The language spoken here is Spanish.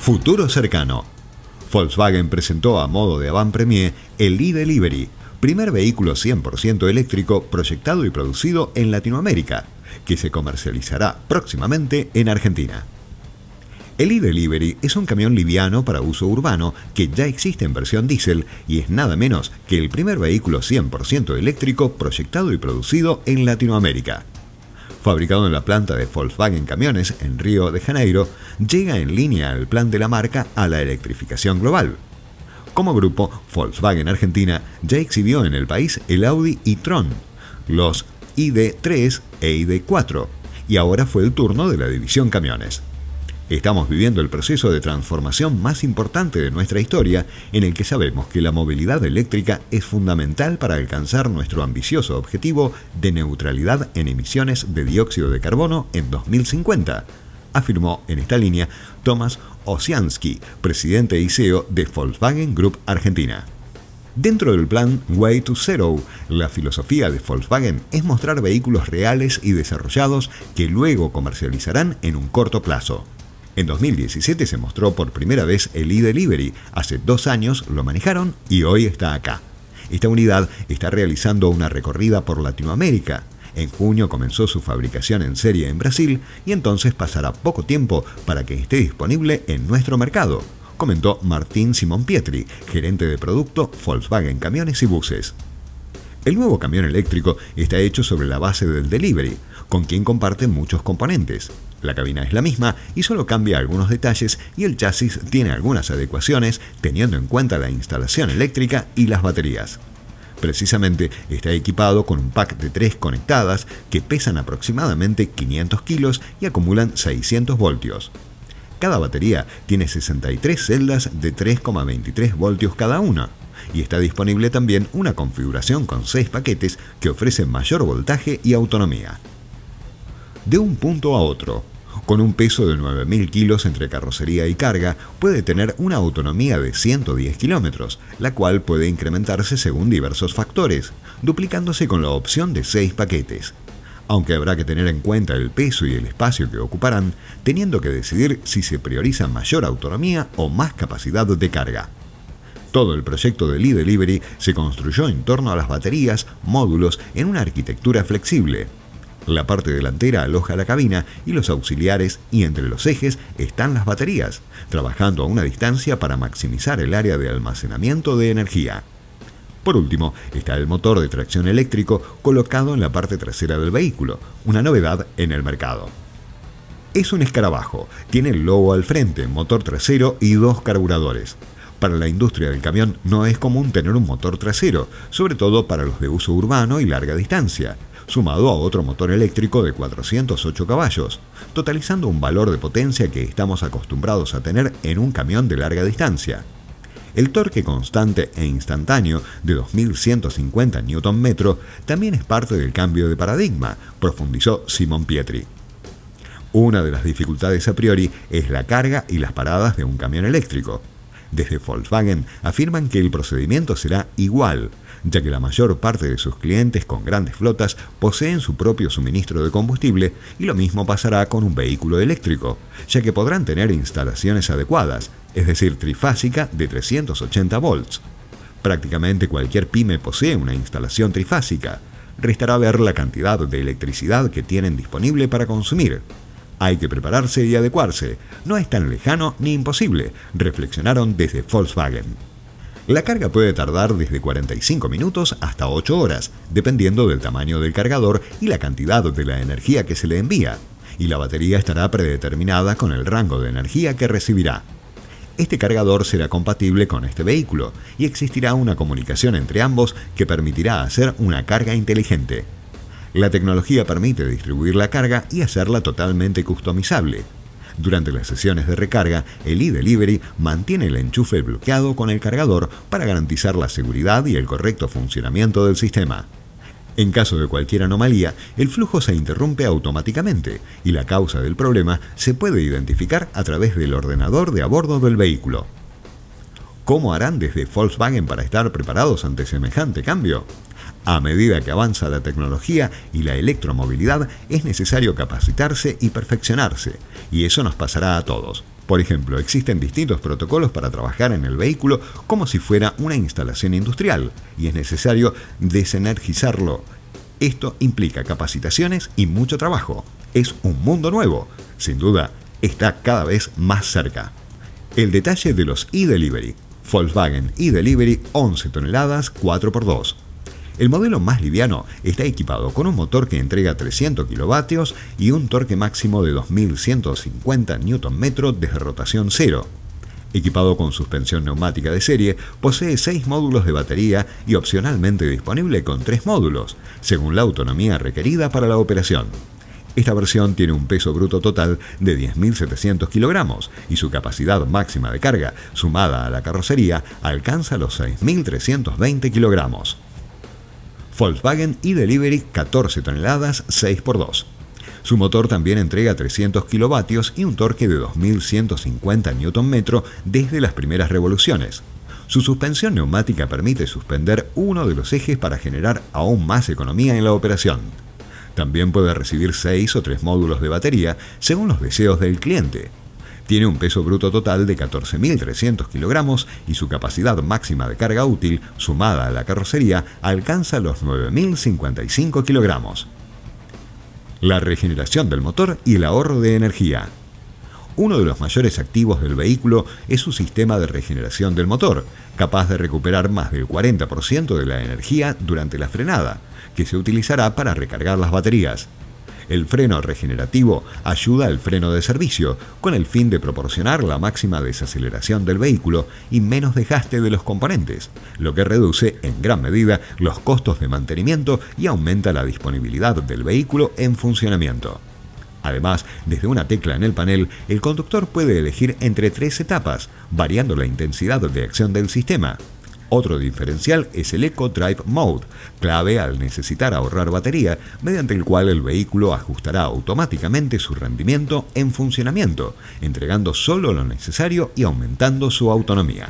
Futuro cercano. Volkswagen presentó a modo de avant-premier el e-Delivery, primer vehículo 100% eléctrico proyectado y producido en Latinoamérica, que se comercializará próximamente en Argentina. El e-Delivery es un camión liviano para uso urbano que ya existe en versión diésel y es nada menos que el primer vehículo 100% eléctrico proyectado y producido en Latinoamérica. Fabricado en la planta de Volkswagen Camiones en Río de Janeiro, llega en línea al plan de la marca a la electrificación global. Como grupo, Volkswagen Argentina ya exhibió en el país el Audi e-tron, los ID3 e ID4, y ahora fue el turno de la división Camiones. Estamos viviendo el proceso de transformación más importante de nuestra historia en el que sabemos que la movilidad eléctrica es fundamental para alcanzar nuestro ambicioso objetivo de neutralidad en emisiones de dióxido de carbono en 2050, afirmó en esta línea Tomás Osiansky, presidente y CEO de Volkswagen Group Argentina. Dentro del plan Way to Zero, la filosofía de Volkswagen es mostrar vehículos reales y desarrollados que luego comercializarán en un corto plazo. En 2017 se mostró por primera vez el e-Delivery, hace dos años lo manejaron y hoy está acá. Esta unidad está realizando una recorrida por Latinoamérica. En junio comenzó su fabricación en serie en Brasil y entonces pasará poco tiempo para que esté disponible en nuestro mercado, comentó Martín Simón Pietri, gerente de producto Volkswagen Camiones y Buses. El nuevo camión eléctrico está hecho sobre la base del delivery, con quien comparte muchos componentes. La cabina es la misma y solo cambia algunos detalles y el chasis tiene algunas adecuaciones teniendo en cuenta la instalación eléctrica y las baterías. Precisamente está equipado con un pack de tres conectadas que pesan aproximadamente 500 kilos y acumulan 600 voltios. Cada batería tiene 63 celdas de 3,23 voltios cada una y está disponible también una configuración con 6 paquetes que ofrecen mayor voltaje y autonomía. De un punto a otro, con un peso de 9.000 kilos entre carrocería y carga, puede tener una autonomía de 110 kilómetros, la cual puede incrementarse según diversos factores, duplicándose con la opción de 6 paquetes. Aunque habrá que tener en cuenta el peso y el espacio que ocuparán, teniendo que decidir si se prioriza mayor autonomía o más capacidad de carga. Todo el proyecto del e-Delivery se construyó en torno a las baterías, módulos, en una arquitectura flexible, la parte delantera aloja la cabina y los auxiliares y entre los ejes están las baterías, trabajando a una distancia para maximizar el área de almacenamiento de energía. Por último, está el motor de tracción eléctrico colocado en la parte trasera del vehículo, una novedad en el mercado. Es un escarabajo, tiene el logo al frente, motor trasero y dos carburadores. Para la industria del camión no es común tener un motor trasero, sobre todo para los de uso urbano y larga distancia sumado a otro motor eléctrico de 408 caballos, totalizando un valor de potencia que estamos acostumbrados a tener en un camión de larga distancia. El torque constante e instantáneo de 2150 Nm también es parte del cambio de paradigma, profundizó Simon Pietri. Una de las dificultades a priori es la carga y las paradas de un camión eléctrico. Desde Volkswagen afirman que el procedimiento será igual, ya que la mayor parte de sus clientes con grandes flotas poseen su propio suministro de combustible y lo mismo pasará con un vehículo eléctrico, ya que podrán tener instalaciones adecuadas, es decir, trifásica de 380 volts. Prácticamente cualquier pyme posee una instalación trifásica. Restará ver la cantidad de electricidad que tienen disponible para consumir. Hay que prepararse y adecuarse. No es tan lejano ni imposible, reflexionaron desde Volkswagen. La carga puede tardar desde 45 minutos hasta 8 horas, dependiendo del tamaño del cargador y la cantidad de la energía que se le envía, y la batería estará predeterminada con el rango de energía que recibirá. Este cargador será compatible con este vehículo y existirá una comunicación entre ambos que permitirá hacer una carga inteligente. La tecnología permite distribuir la carga y hacerla totalmente customizable, durante las sesiones de recarga, el e-Delivery mantiene el enchufe bloqueado con el cargador para garantizar la seguridad y el correcto funcionamiento del sistema. En caso de cualquier anomalía, el flujo se interrumpe automáticamente y la causa del problema se puede identificar a través del ordenador de a bordo del vehículo. ¿Cómo harán desde Volkswagen para estar preparados ante semejante cambio? A medida que avanza la tecnología y la electromovilidad, es necesario capacitarse y perfeccionarse, y eso nos pasará a todos. Por ejemplo, existen distintos protocolos para trabajar en el vehículo como si fuera una instalación industrial y es necesario desenergizarlo. Esto implica capacitaciones y mucho trabajo. Es un mundo nuevo. Sin duda, está cada vez más cerca. El detalle de los e-delivery. Volkswagen e-delivery 11 toneladas 4x2. El modelo más liviano está equipado con un motor que entrega 300 kilovatios y un torque máximo de 2150 Nm desde rotación cero. Equipado con suspensión neumática de serie, posee 6 módulos de batería y opcionalmente disponible con 3 módulos, según la autonomía requerida para la operación. Esta versión tiene un peso bruto total de 10.700 kilogramos y su capacidad máxima de carga, sumada a la carrocería, alcanza los 6.320 kilogramos. Volkswagen e-Delivery 14 toneladas 6x2. Su motor también entrega 300 kilovatios y un torque de 2150 Nm desde las primeras revoluciones. Su suspensión neumática permite suspender uno de los ejes para generar aún más economía en la operación. También puede recibir 6 o 3 módulos de batería según los deseos del cliente. Tiene un peso bruto total de 14.300 kilogramos y su capacidad máxima de carga útil, sumada a la carrocería, alcanza los 9.055 kilogramos. La regeneración del motor y el ahorro de energía. Uno de los mayores activos del vehículo es su sistema de regeneración del motor, capaz de recuperar más del 40% de la energía durante la frenada, que se utilizará para recargar las baterías. El freno regenerativo ayuda al freno de servicio, con el fin de proporcionar la máxima desaceleración del vehículo y menos desgaste de los componentes, lo que reduce en gran medida los costos de mantenimiento y aumenta la disponibilidad del vehículo en funcionamiento. Además, desde una tecla en el panel, el conductor puede elegir entre tres etapas, variando la intensidad de acción del sistema. Otro diferencial es el Eco Drive Mode, clave al necesitar ahorrar batería, mediante el cual el vehículo ajustará automáticamente su rendimiento en funcionamiento, entregando solo lo necesario y aumentando su autonomía.